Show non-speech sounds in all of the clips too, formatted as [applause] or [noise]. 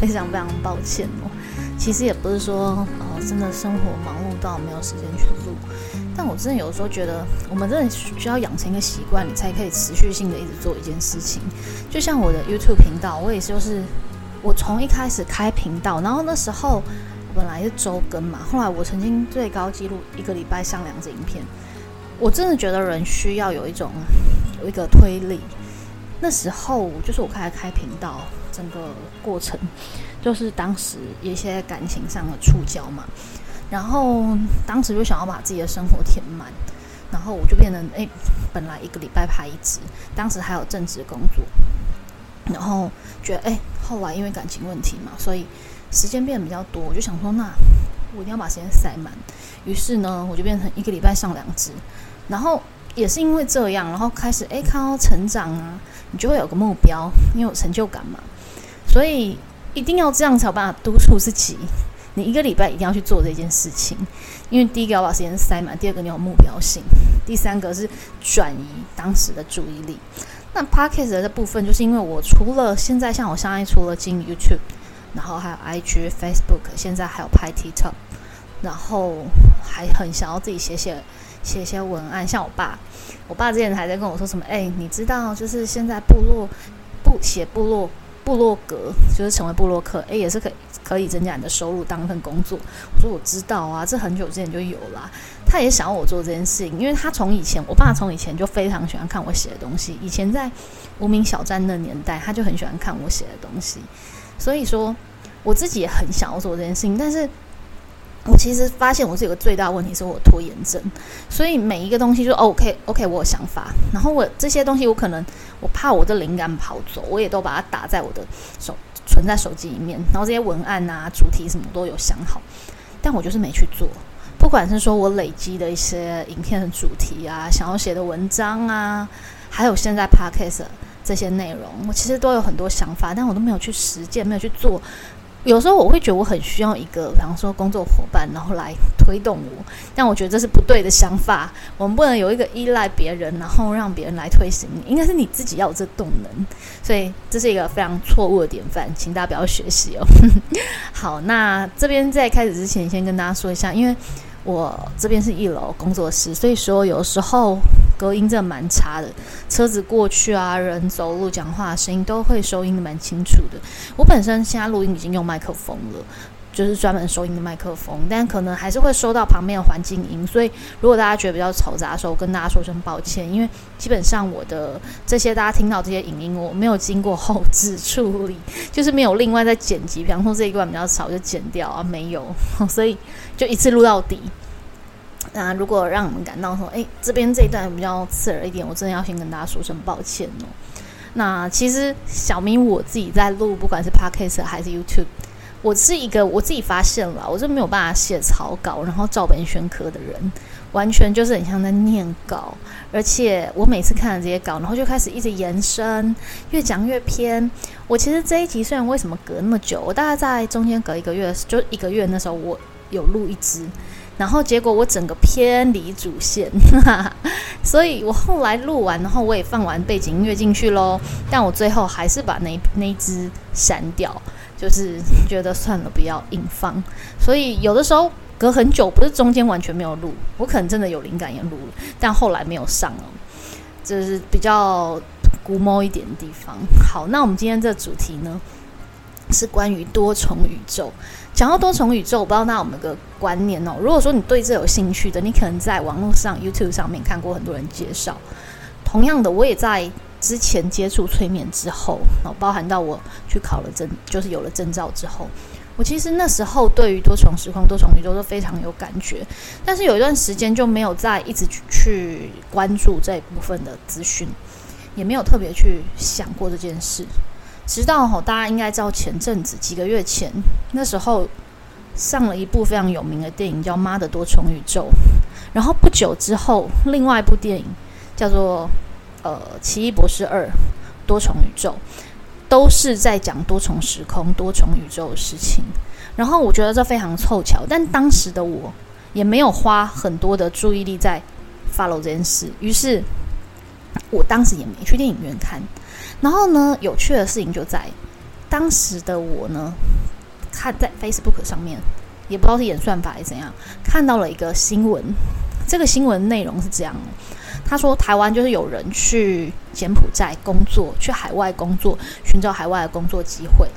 非常非常抱歉哦。其实也不是说呃真的生活忙碌到没有时间去录，但我真的有时候觉得，我们真的需要养成一个习惯，你才可以持续性的一直做一件事情。就像我的 YouTube 频道，我也是就是我从一开始开频道，然后那时候。本来是周更嘛，后来我曾经最高纪录一个礼拜上两支影片。我真的觉得人需要有一种有一个推力。那时候就是我开始开频道，整个过程就是当时一些感情上的触礁嘛，然后当时就想要把自己的生活填满，然后我就变成诶，本来一个礼拜拍一支，当时还有正职工作，然后觉得诶，后来因为感情问题嘛，所以。时间变得比较多，我就想说，那我一定要把时间塞满。于是呢，我就变成一个礼拜上两支。然后也是因为这样，然后开始哎看到成长啊，你就会有个目标，你有成就感嘛。所以一定要这样才有办法督促自己。你一个礼拜一定要去做这件事情，因为第一个要把时间塞满，第二个你有目标性，第三个是转移当时的注意力。那 podcast 的部分，就是因为我除了现在像我现在除了进 YouTube。然后还有 IG、Facebook，现在还有拍 TikTok，然后还很想要自己写写写些文案。像我爸，我爸之前还在跟我说什么：“哎，你知道就是现在部落不写部落部落格，就是成为部落客，哎，也是可以可以增加你的收入，当一份工作。”我说：“我知道啊，这很久之前就有了。”他也想要我做这件事情，因为他从以前，我爸从以前就非常喜欢看我写的东西。以前在无名小站的年代，他就很喜欢看我写的东西。所以说，我自己也很想要做这件事情，但是我其实发现我是有个最大问题，是我拖延症。所以每一个东西就 OK OK，我有想法，然后我这些东西我可能我怕我的灵感跑走，我也都把它打在我的手存在手机里面，然后这些文案啊、主题什么都有想好，但我就是没去做。不管是说我累积的一些影片的主题啊，想要写的文章啊，还有现在 Podcast。这些内容，我其实都有很多想法，但我都没有去实践，没有去做。有时候我会觉得我很需要一个，比方说工作伙伴，然后来推动我。但我觉得这是不对的想法。我们不能有一个依赖别人，然后让别人来推行你。应该是你自己要有这动能。所以这是一个非常错误的典范，请大家不要学习哦。[laughs] 好，那这边在开始之前，先跟大家说一下，因为。我这边是一楼工作室，所以说有时候隔音真的蛮差的，车子过去啊，人走路、讲话声音都会收音的蛮清楚的。我本身现在录音已经用麦克风了，就是专门收音的麦克风，但可能还是会收到旁边的环境音，所以如果大家觉得比较嘈杂的时候，跟大家说声抱歉，因为基本上我的这些大家听到这些影音，我没有经过后置处理，就是没有另外再剪辑，比方说这一段比较吵就剪掉啊，没有，所以就一次录到底。那如果让我们感到说，哎，这边这一段比较刺耳一点，我真的要先跟大家说声抱歉哦。那其实小明我自己在录，不管是 Podcast 还是 YouTube，我是一个我自己发现了，我是没有办法写草稿，然后照本宣科的人，完全就是很像在念稿。而且我每次看了这些稿，然后就开始一直延伸，越讲越偏。我其实这一集虽然为什么隔那么久，我大概在中间隔一个月，就一个月那时候我有录一支。然后结果我整个偏离主线，[laughs] 所以我后来录完，然后我也放完背景音乐进去喽。但我最后还是把那那支删掉，就是觉得算了，不要硬放。所以有的时候隔很久，不是中间完全没有录，我可能真的有灵感也录了，但后来没有上哦，就是比较古摸一点的地方。好，那我们今天这主题呢？是关于多重宇宙。讲到多重宇宙，我不知道大家有没有个观念哦。如果说你对这有兴趣的，你可能在网络上 YouTube 上面看过很多人介绍。同样的，我也在之前接触催眠之后，哦，包含到我去考了证，就是有了证照之后，我其实那时候对于多重时空、多重宇宙都非常有感觉。但是有一段时间就没有再一直去关注这一部分的资讯，也没有特别去想过这件事。直到吼，大家应该知道前阵子几个月前，那时候上了一部非常有名的电影叫《妈的多重宇宙》，然后不久之后，另外一部电影叫做《呃奇异博士二：多重宇宙》，都是在讲多重时空、多重宇宙的事情。然后我觉得这非常凑巧，但当时的我也没有花很多的注意力在 follow 这件事。于是，我当时也没去电影院看。然后呢，有趣的事情就在当时的我呢，看在 Facebook 上面，也不知道是演算法还是怎样，看到了一个新闻。这个新闻内容是这样：他说，台湾就是有人去柬埔寨工作，去海外工作，寻找海外的工作机会。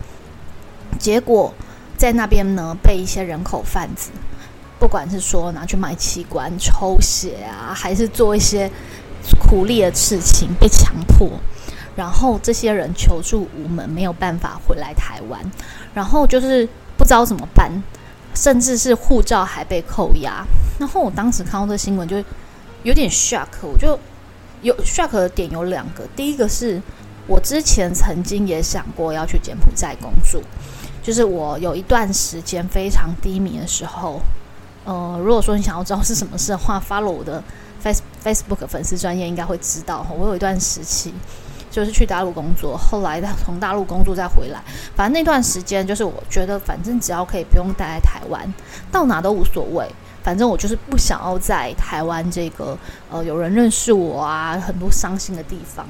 结果在那边呢，被一些人口贩子，不管是说拿去卖器官、抽血啊，还是做一些苦力的事情，被强迫。然后这些人求助无门，没有办法回来台湾，然后就是不知道怎么办，甚至是护照还被扣押。然后我当时看到这新闻，就有点 shock。我就有 shock 的点有两个，第一个是我之前曾经也想过要去柬埔寨工作，就是我有一段时间非常低迷的时候，呃，如果说你想要知道是什么事的话，follow 我的 face Facebook 粉丝专业应该会知道，我有一段时期。就是去大陆工作，后来他从大陆工作再回来，反正那段时间就是我觉得，反正只要可以不用待在台湾，到哪都无所谓。反正我就是不想要在台湾这个呃有人认识我啊，很多伤心的地方。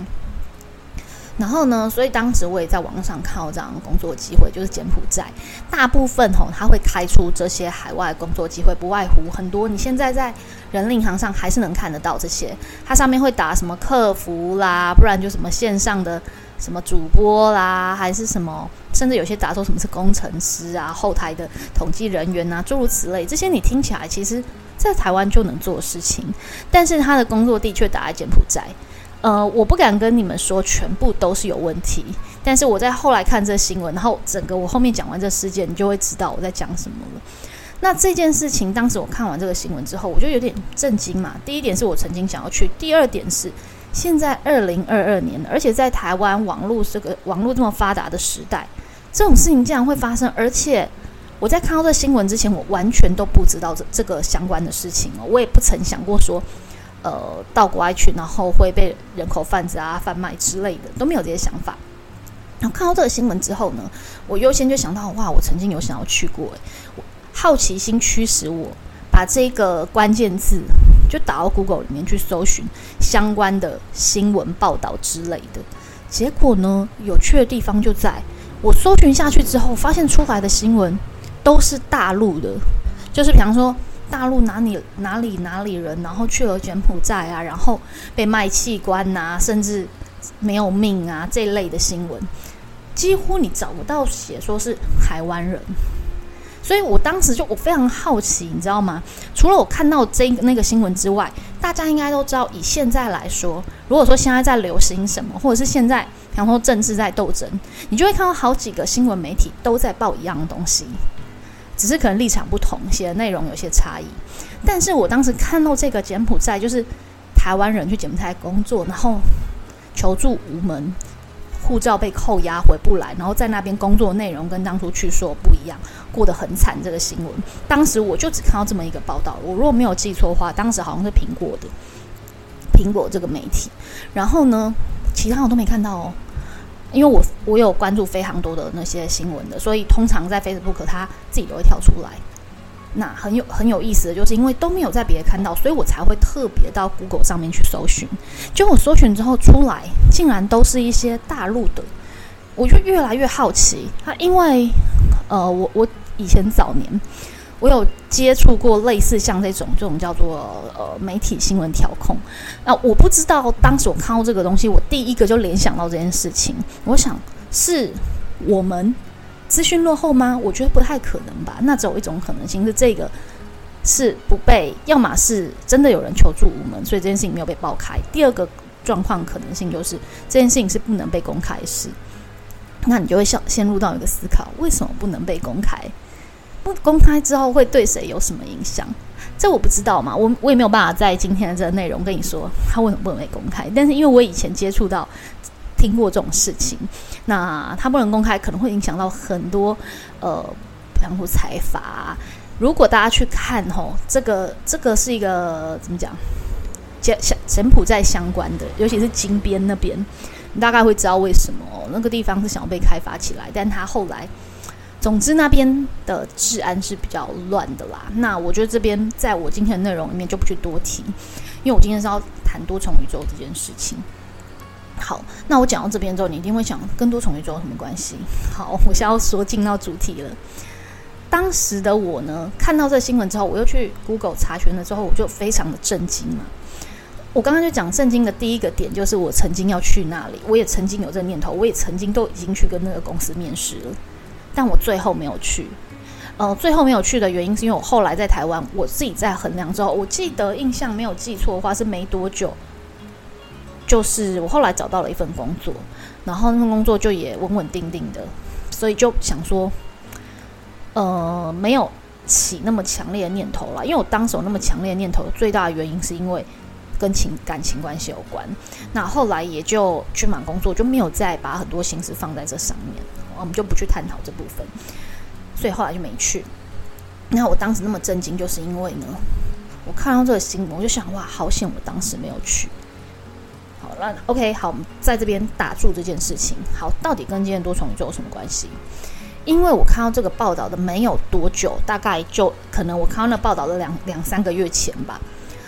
然后呢，所以当时我也在网上看到这样的工作机会，就是柬埔寨，大部分吼他会开出这些海外工作机会，不外乎很多。你现在在人力行上还是能看得到这些，它上面会打什么客服啦，不然就什么线上的什么主播啦，还是什么，甚至有些打说什么是工程师啊，后台的统计人员呐，诸如此类。这些你听起来其实，在台湾就能做的事情，但是他的工作地却打在柬埔寨。呃，我不敢跟你们说全部都是有问题，但是我在后来看这新闻，然后整个我后面讲完这事件，你就会知道我在讲什么了。那这件事情，当时我看完这个新闻之后，我就有点震惊嘛。第一点是我曾经想要去，第二点是现在二零二二年，而且在台湾网络这个网络这么发达的时代，这种事情竟然会发生。而且我在看到这新闻之前，我完全都不知道这这个相关的事情哦，我也不曾想过说。呃，到国外去，然后会被人口贩子啊贩卖之类的，都没有这些想法。然后看到这个新闻之后呢，我优先就想到，哇，我曾经有想要去过，好奇心驱使我把这个关键字就打到 Google 里面去搜寻相关的新闻报道之类的。结果呢，有趣的地方就在我搜寻下去之后，发现出来的新闻都是大陆的，就是比方说。大陆哪里哪里哪里人，然后去了柬埔寨啊，然后被卖器官呐，甚至没有命啊这类的新闻，几乎你找不到写说是台湾人。所以我当时就我非常好奇，你知道吗？除了我看到这那个新闻之外，大家应该都知道，以现在来说，如果说现在在流行什么，或者是现在然后政治在斗争，你就会看到好几个新闻媒体都在报一样的东西。只是可能立场不同，写的内容有些差异。但是我当时看到这个柬埔寨，就是台湾人去柬埔寨工作，然后求助无门，护照被扣押回不来，然后在那边工作内容跟当初去说不一样，过得很惨。这个新闻，当时我就只看到这么一个报道。我如果没有记错的话，当时好像是苹果的苹果这个媒体。然后呢，其他我都没看到哦。因为我我有关注非常多的那些新闻的，所以通常在 Facebook 它自己都会跳出来。那很有很有意思的就是，因为都没有在别人看到，所以我才会特别到 Google 上面去搜寻。结果搜寻之后出来，竟然都是一些大陆的，我就越来越好奇。他因为呃，我我以前早年。我有接触过类似像这种这种叫做呃媒体新闻调控，那我不知道当时我看到这个东西，我第一个就联想到这件事情。我想是我们资讯落后吗？我觉得不太可能吧。那只有一种可能性是这个是不被，要么是真的有人求助无门，所以这件事情没有被爆开。第二个状况可能性就是这件事情是不能被公开是。那你就会陷陷入到一个思考：为什么不能被公开？不公开之后会对谁有什么影响？这我不知道嘛，我我也没有办法在今天的这个内容跟你说他为什么不能被公开。但是因为我以前接触到、听过这种事情，那他不能公开，可能会影响到很多呃，比方说财阀。如果大家去看吼，这个这个是一个怎么讲？柬柬埔寨相关的，尤其是金边那边，你大概会知道为什么那个地方是想要被开发起来，但他后来。总之那边的治安是比较乱的啦。那我觉得这边在我今天的内容里面就不去多提，因为我今天是要谈多重宇宙这件事情。好，那我讲到这边之后，你一定会想跟多重宇宙有什么关系？[laughs] 好，我现在要说进到主题了。当时的我呢，看到这新闻之后，我又去 Google 查询了之后，我就非常的震惊嘛。我刚刚就讲震惊的第一个点，就是我曾经要去那里，我也曾经有这念头，我也曾经都已经去跟那个公司面试了，但我最后没有去。呃，最后没有去的原因是因为我后来在台湾，我自己在衡量之后，我记得印象没有记错的话，是没多久，就是我后来找到了一份工作，然后那份工作就也稳稳定定的，所以就想说。呃，没有起那么强烈的念头了，因为我当时有那么强烈的念头，最大的原因是因为跟情感情关系有关。那后来也就去忙工作，就没有再把很多心思放在这上面，我们就不去探讨这部分，所以后来就没去。那我当时那么震惊，就是因为呢，我看到这个新闻，我就想，哇，好险我当时没有去。OK，好，在这边打住这件事情。好，到底跟今天多重宇宙有什么关系？因为我看到这个报道的没有多久，大概就可能我看到那报道的两两三个月前吧。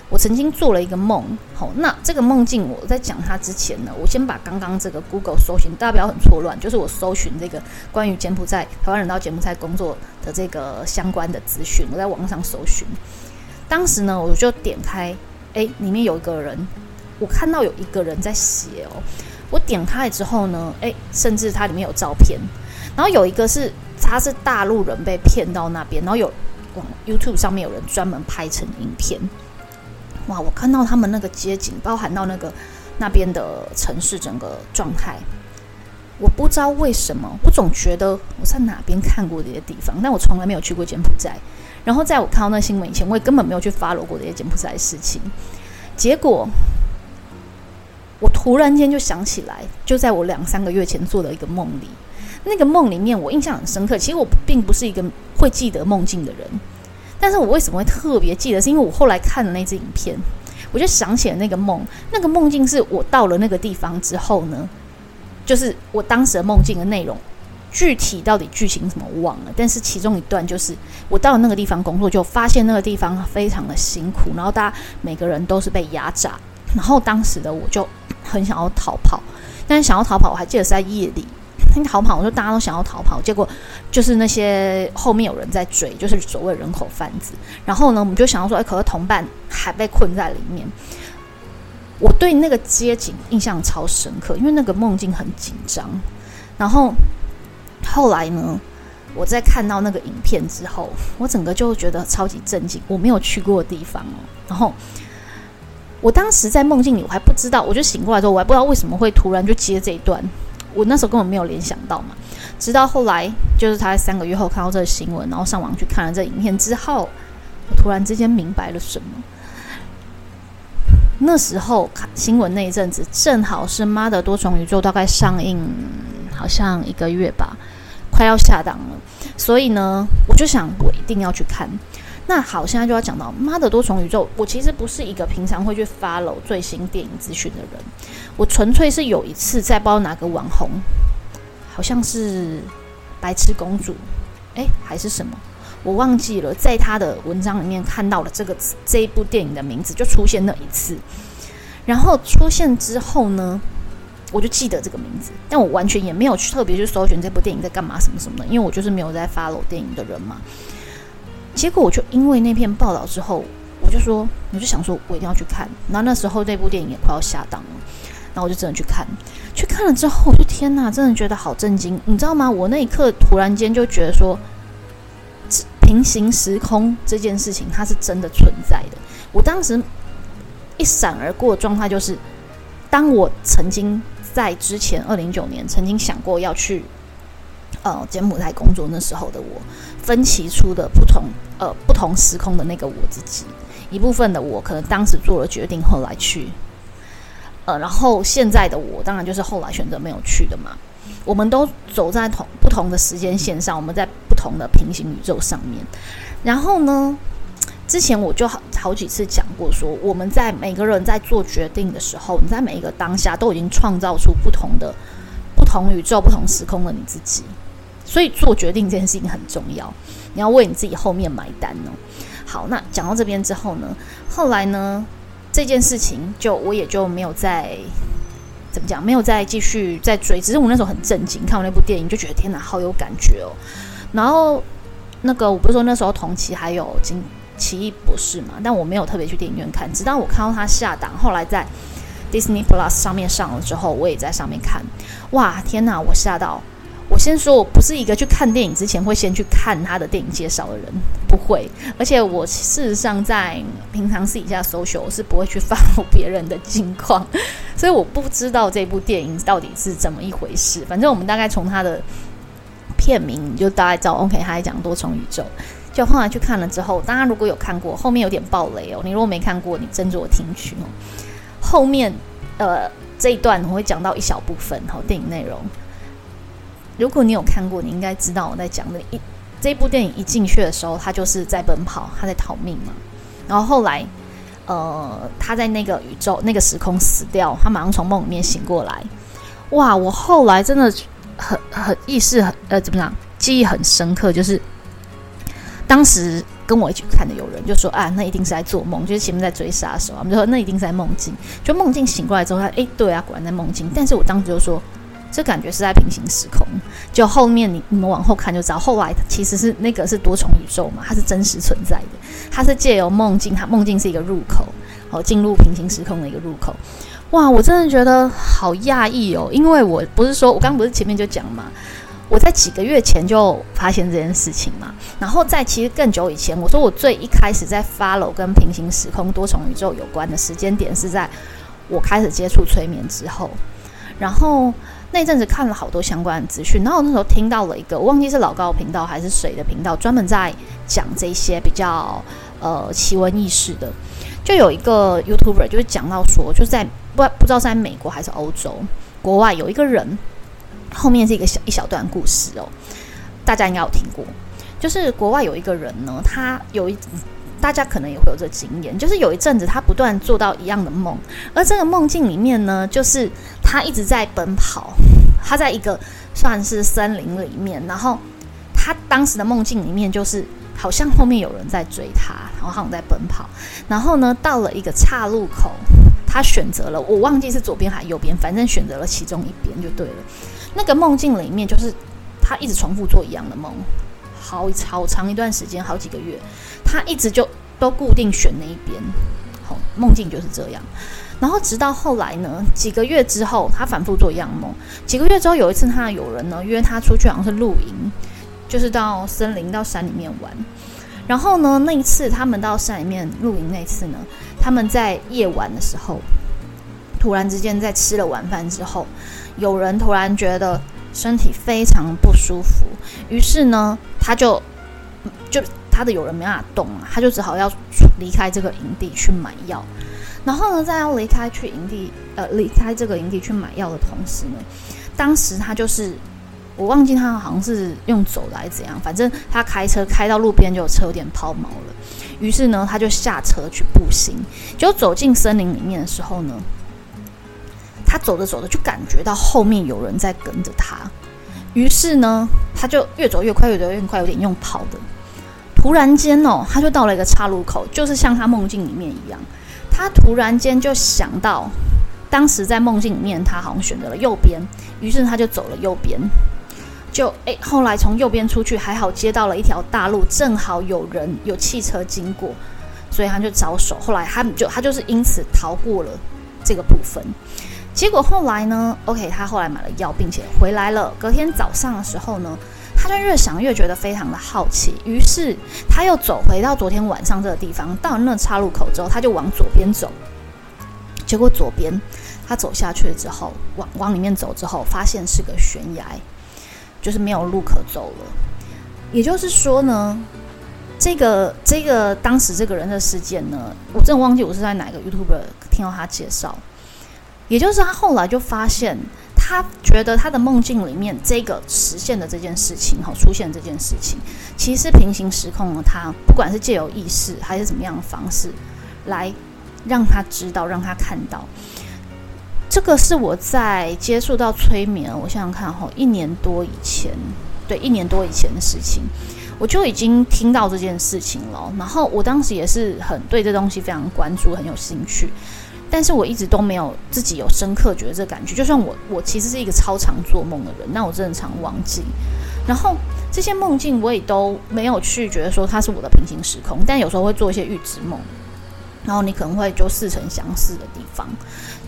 我曾经做了一个梦，好，那这个梦境我在讲它之前呢，我先把刚刚这个 Google 搜寻，大家不要很错乱，就是我搜寻这个关于柬埔寨台湾人到柬埔寨工作的这个相关的资讯，我在网上搜寻。当时呢，我就点开，哎，里面有一个人，我看到有一个人在写哦，我点开之后呢，哎，甚至它里面有照片。然后有一个是，他是大陆人被骗到那边，然后有往 YouTube 上面有人专门拍成影片。哇！我看到他们那个街景，包含到那个那边的城市整个状态，我不知道为什么，我总觉得我在哪边看过这些地方，但我从来没有去过柬埔寨。然后在我看到那新闻以前，我也根本没有去 follow 过这些柬埔寨的事情。结果，我突然间就想起来，就在我两三个月前做的一个梦里。那个梦里面，我印象很深刻。其实我并不是一个会记得梦境的人，但是我为什么会特别记得？是因为我后来看了那支影片，我就想起了那个梦。那个梦境是我到了那个地方之后呢，就是我当时的梦境的内容，具体到底剧情怎么忘了。但是其中一段就是我到了那个地方工作，就发现那个地方非常的辛苦，然后大家每个人都是被压榨。然后当时的我就很想要逃跑，但是想要逃跑，我还记得是在夜里。逃跑，我说大家都想要逃跑，结果就是那些后面有人在追，就是所谓人口贩子。然后呢，我们就想要说，哎，可是同伴还被困在里面。我对那个街景印象超深刻，因为那个梦境很紧张。然后后来呢，我在看到那个影片之后，我整个就觉得超级震惊。我没有去过的地方哦。然后我当时在梦境里，我还不知道，我就醒过来之后，我还不知道为什么会突然就接这一段。我那时候根本没有联想到嘛，直到后来，就是他在三个月后看到这个新闻，然后上网去看了这影片之后，我突然之间明白了什么。那时候看新闻那一阵子，正好是《妈的多重宇宙》大概上映，好像一个月吧，快要下档了，所以呢，我就想我一定要去看。那好，现在就要讲到《妈的多重宇宙》。我其实不是一个平常会去 follow 最新电影资讯的人，我纯粹是有一次在不知道哪个网红，好像是白痴公主，哎，还是什么，我忘记了，在他的文章里面看到了这个这一部电影的名字，就出现那一次。然后出现之后呢，我就记得这个名字，但我完全也没有去特别去搜寻这部电影在干嘛什么什么的，因为我就是没有在 follow 电影的人嘛。结果我就因为那篇报道之后，我就说，我就想说，我一定要去看。然后那时候那部电影也快要下档了，然后我就真的去看。去看了之后，我就天哪，真的觉得好震惊，你知道吗？我那一刻突然间就觉得说，平行时空这件事情它是真的存在的。我当时一闪而过的状态就是，当我曾经在之前二零九年曾经想过要去。呃，柬埔寨工作那时候的我，分歧出的不同呃不同时空的那个我自己，一部分的我可能当时做了决定，后来去，呃，然后现在的我当然就是后来选择没有去的嘛。我们都走在同不同的时间线上，我们在不同的平行宇宙上面。然后呢，之前我就好好几次讲过，说我们在每个人在做决定的时候，你在每一个当下都已经创造出不同的不同宇宙、不同时空的你自己。所以做决定这件事情很重要，你要为你自己后面买单哦。好，那讲到这边之后呢，后来呢，这件事情就我也就没有再怎么讲，没有再继续再追。只是我那时候很震惊，看完那部电影就觉得天哪，好有感觉哦。然后那个我不是说那时候同期还有金奇异博士嘛，但我没有特别去电影院看，直到我看到他下档，后来在 Disney Plus 上面上了之后，我也在上面看。哇，天哪，我吓到！我先说，我不是一个去看电影之前会先去看他的电影介绍的人，不会。而且我事实上在平常私底下搜寻，我是不会去发布别人的近况，所以我不知道这部电影到底是怎么一回事。反正我们大概从他的片名就大概知道，OK，他在讲多重宇宙。就后来去看了之后，大家如果有看过，后面有点暴雷哦。你如果没看过，你斟酌听取哦。后面呃这一段我会讲到一小部分哈，电影内容。如果你有看过，你应该知道我在讲的。一这部电影一进去的时候，他就是在奔跑，他在逃命嘛。然后后来，呃，他在那个宇宙、那个时空死掉，他马上从梦里面醒过来。哇！我后来真的很很意识很呃怎么讲，记忆很深刻，就是当时跟我一起看的有人就说啊，那一定是在做梦，就是前面在追杀的时候，我们就说那一定是在梦境。就梦境醒过来之后，他哎，对啊，果然在梦境。但是我当时就说。这感觉是在平行时空，就后面你你们往后看就知道，后来其实是那个是多重宇宙嘛，它是真实存在的，它是借由梦境，它梦境是一个入口，哦，进入平行时空的一个入口。哇，我真的觉得好讶异哦，因为我不是说我刚刚不是前面就讲嘛，我在几个月前就发现这件事情嘛，然后在其实更久以前，我说我最一开始在 follow 跟平行时空、多重宇宙有关的时间点是在我开始接触催眠之后，然后。那阵子看了好多相关的资讯，然后那时候听到了一个，我忘记是老高频道还是谁的频道，专门在讲这些比较呃奇闻异事的。就有一个 YouTuber 就是讲到说，就是在不不知道是在美国还是欧洲国外有一个人，后面是一个小一小段故事哦，大家应该有听过。就是国外有一个人呢，他有一。大家可能也会有这经验，就是有一阵子他不断做到一样的梦，而这个梦境里面呢，就是他一直在奔跑，他在一个算是森林里面，然后他当时的梦境里面就是好像后面有人在追他，然后好像在奔跑，然后呢到了一个岔路口，他选择了我忘记是左边还是右边，反正选择了其中一边就对了。那个梦境里面就是他一直重复做一样的梦。好好长一段时间，好几个月，他一直就都固定选那一边。好，梦境就是这样。然后直到后来呢，几个月之后，他反复做一样梦。几个月之后，有一次他的友人呢约他出去，好像是露营，就是到森林、到山里面玩。然后呢，那一次他们到山里面露营，那次呢，他们在夜晚的时候，突然之间在吃了晚饭之后，有人突然觉得。身体非常不舒服，于是呢，他就就他的友人没办法动啊，他就只好要离开这个营地去买药。然后呢，在要离开去营地呃离开这个营地去买药的同时呢，当时他就是我忘记他好像是用走来怎样，反正他开车开到路边就有车有点抛锚了，于是呢，他就下车去步行，就走进森林里面的时候呢。他走着走着就感觉到后面有人在跟着他，于是呢，他就越走越快，越走越快，有点用跑的。突然间哦，他就到了一个岔路口，就是像他梦境里面一样。他突然间就想到，当时在梦境里面，他好像选择了右边，于是他就走了右边。就诶，后来从右边出去，还好接到了一条大路，正好有人有汽车经过，所以他就着手。后来他们就他就是因此逃过了这个部分。结果后来呢？OK，他后来买了药，并且回来了。隔天早上的时候呢，他就越想越觉得非常的好奇，于是他又走回到昨天晚上这个地方。到了那岔路口之后，他就往左边走。结果左边他走下去之后，往往里面走之后，发现是个悬崖，就是没有路可走了。也就是说呢，这个这个当时这个人的事件呢，我真的忘记我是在哪个 YouTube 听到他介绍。也就是他后来就发现，他觉得他的梦境里面这个实现的这件事情，哈，出现这件事情，其实平行时空的他，不管是借由意识还是怎么样的方式，来让他知道，让他看到。这个是我在接触到催眠，我想想看，哈，一年多以前，对，一年多以前的事情，我就已经听到这件事情了。然后我当时也是很对这东西非常关注，很有兴趣。但是我一直都没有自己有深刻觉得这感觉。就算我我其实是一个超常做梦的人，那我真的常忘记。然后这些梦境我也都没有去觉得说它是我的平行时空，但有时候会做一些预知梦，然后你可能会就似曾相识的地方，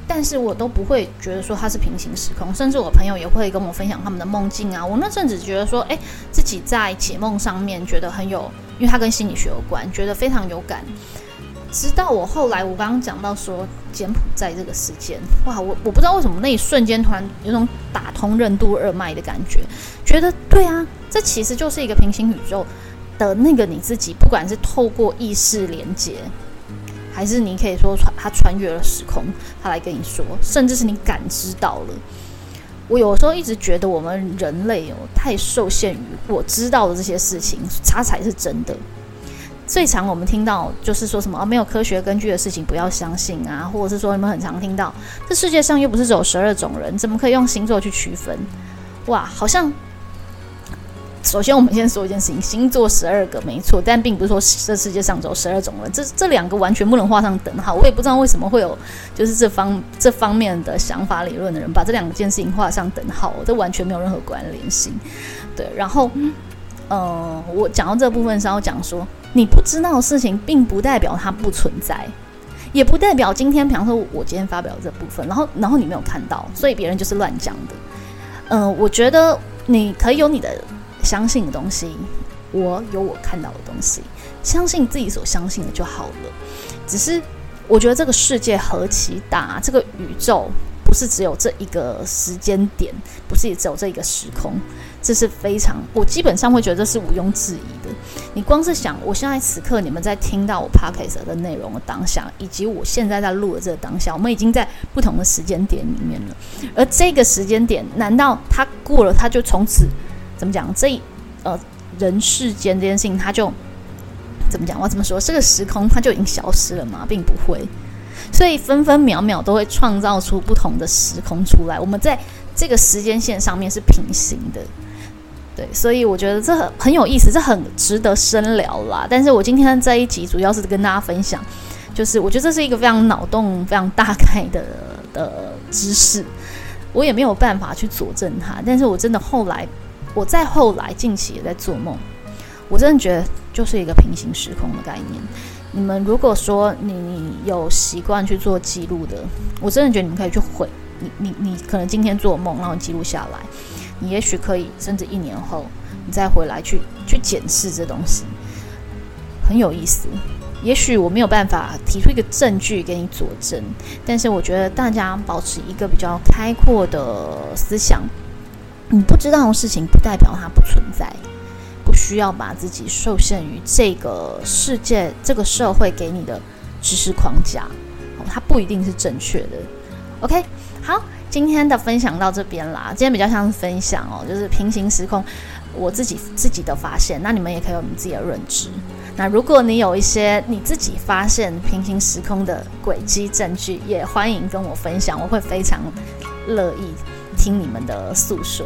但是我都不会觉得说它是平行时空。甚至我朋友也会跟我分享他们的梦境啊。我那阵子觉得说，哎，自己在解梦上面觉得很有，因为它跟心理学有关，觉得非常有感。直到我后来，我刚刚讲到说柬埔寨这个事件，哇，我我不知道为什么那一瞬间突然有种打通任督二脉的感觉，觉得对啊，这其实就是一个平行宇宙的那个你自己，不管是透过意识连接，还是你可以说穿他穿越了时空，他来跟你说，甚至是你感知到了。我有时候一直觉得我们人类哦，太受限于我知道的这些事情，它才是真的。最常我们听到就是说什么啊，没有科学根据的事情不要相信啊，或者是说你们很常听到，这世界上又不是只有十二种人，怎么可以用星座去区分？哇，好像首先我们先说一件事情，星座十二个没错，但并不是说这世界上只有十二种人，这这两个完全不能画上等号。我也不知道为什么会有就是这方这方面的想法理论的人把这两件事情画上等号，这完全没有任何关联性。对，然后。嗯我讲到这部分是要讲说，你不知道的事情，并不代表它不存在，也不代表今天，比方说，我今天发表这部分，然后，然后你没有看到，所以别人就是乱讲的。嗯，我觉得你可以有你的相信的东西，我有我看到的东西，相信自己所相信的就好了。只是我觉得这个世界何其大，这个宇宙。不是只有这一个时间点，不是也只有这一个时空，这是非常，我基本上会觉得这是毋庸置疑的。你光是想，我现在此刻你们在听到我 podcast 的内容的当下，以及我现在在录的这个当下，我们已经在不同的时间点里面了。而这个时间点，难道它过了，它就从此怎么讲？这呃人世间这件事情，它就怎么讲？我怎么说？这个时空它就已经消失了吗？并不会。所以分分秒秒都会创造出不同的时空出来，我们在这个时间线上面是平行的，对，所以我觉得这很很有意思，这很值得深聊啦。但是我今天这一集主要是跟大家分享，就是我觉得这是一个非常脑洞非常大概的 [laughs] 的知识，我也没有办法去佐证它，但是我真的后来，我再后来近期也在做梦，我真的觉得就是一个平行时空的概念。你们如果说你有习惯去做记录的，我真的觉得你们可以去回你你你可能今天做梦，然后记录下来，你也许可以甚至一年后你再回来去去检视这东西，很有意思。也许我没有办法提出一个证据给你佐证，但是我觉得大家保持一个比较开阔的思想，你不知道的事情不代表它不存在。不需要把自己受限于这个世界、这个社会给你的知识框架，它不一定是正确的。OK，好，今天的分享到这边啦。今天比较像是分享哦，就是平行时空我自己自己的发现。那你们也可以有你们自己的认知。那如果你有一些你自己发现平行时空的轨迹证据，也欢迎跟我分享，我会非常乐意听你们的诉说。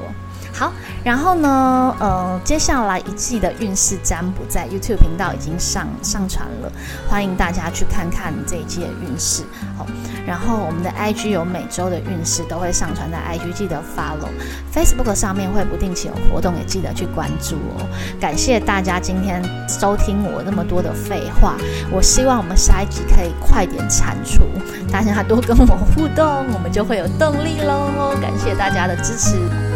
好，然后呢，呃，接下来一季的运势占卜在 YouTube 频道已经上上传了，欢迎大家去看看这一季的运势。好，然后我们的 IG 有每周的运势都会上传在 IG，记得 follow。Facebook 上面会不定期有活动，也记得去关注哦。感谢大家今天收听我那么多的废话，我希望我们下一集可以快点产出，大家多跟我互动，我们就会有动力喽。感谢大家的支持。